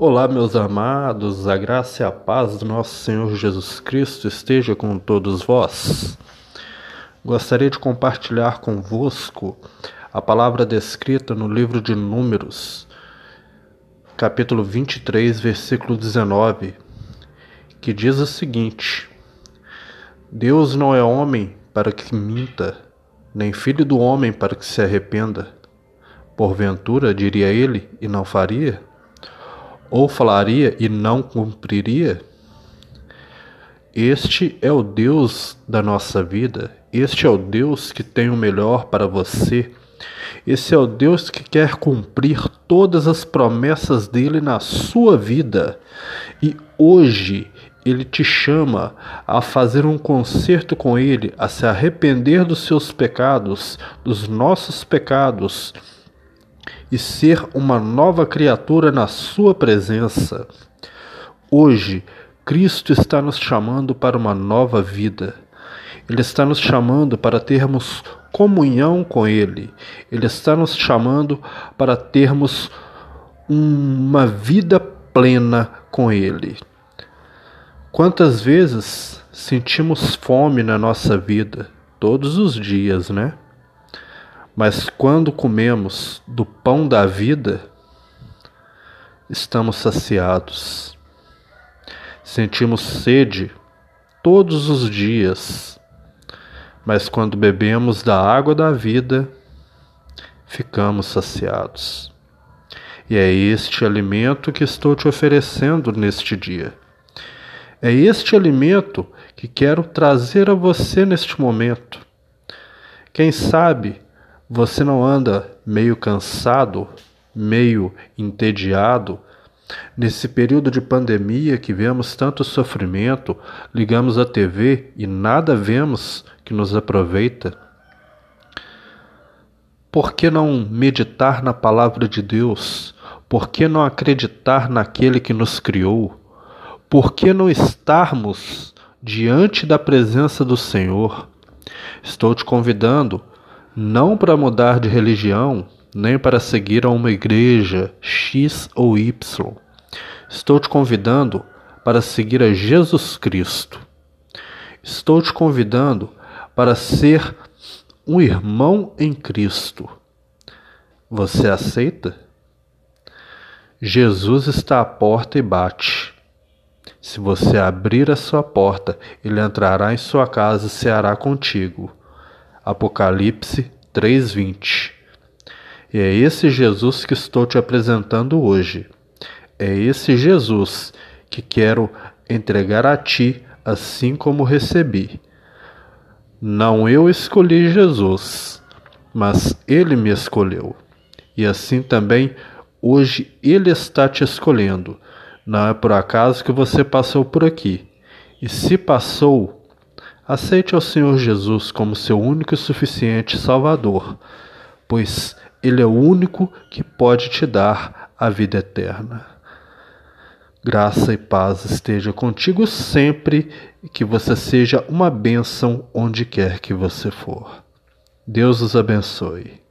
Olá, meus amados, a graça e a paz do nosso Senhor Jesus Cristo esteja com todos vós. Gostaria de compartilhar convosco a palavra descrita no livro de Números, capítulo 23, versículo 19, que diz o seguinte: Deus não é homem para que minta, nem filho do homem para que se arrependa. Porventura, diria ele, e não faria? Ou falaria e não cumpriria? Este é o Deus da nossa vida, este é o Deus que tem o melhor para você. Esse é o Deus que quer cumprir todas as promessas dele na sua vida. E hoje ele te chama a fazer um concerto com ele, a se arrepender dos seus pecados, dos nossos pecados e ser uma nova criatura na Sua presença. Hoje, Cristo está nos chamando para uma nova vida. Ele está nos chamando para termos comunhão com Ele. Ele está nos chamando para termos uma vida plena com Ele. Quantas vezes sentimos fome na nossa vida? Todos os dias, né? Mas quando comemos do pão da vida, estamos saciados. Sentimos sede todos os dias, mas quando bebemos da água da vida, ficamos saciados. E é este alimento que estou te oferecendo neste dia. É este alimento que quero trazer a você neste momento. Quem sabe você não anda meio cansado, meio entediado? Nesse período de pandemia que vemos tanto sofrimento, ligamos a TV e nada vemos que nos aproveita. Por que não meditar na palavra de Deus? Por que não acreditar naquele que nos criou? Por que não estarmos diante da presença do Senhor? Estou te convidando não para mudar de religião, nem para seguir a uma igreja X ou Y. Estou te convidando para seguir a Jesus Cristo. Estou te convidando para ser um irmão em Cristo. Você aceita? Jesus está à porta e bate. Se você abrir a sua porta, ele entrará em sua casa e ceará contigo. Apocalipse 3:20. E é esse Jesus que estou te apresentando hoje. É esse Jesus que quero entregar a ti assim como recebi. Não eu escolhi Jesus, mas ele me escolheu. E assim também hoje ele está te escolhendo. Não é por acaso que você passou por aqui. E se passou, Aceite ao Senhor Jesus como seu único e suficiente Salvador, pois Ele é o único que pode te dar a vida eterna. Graça e paz esteja contigo sempre e que você seja uma bênção onde quer que você for. Deus os abençoe.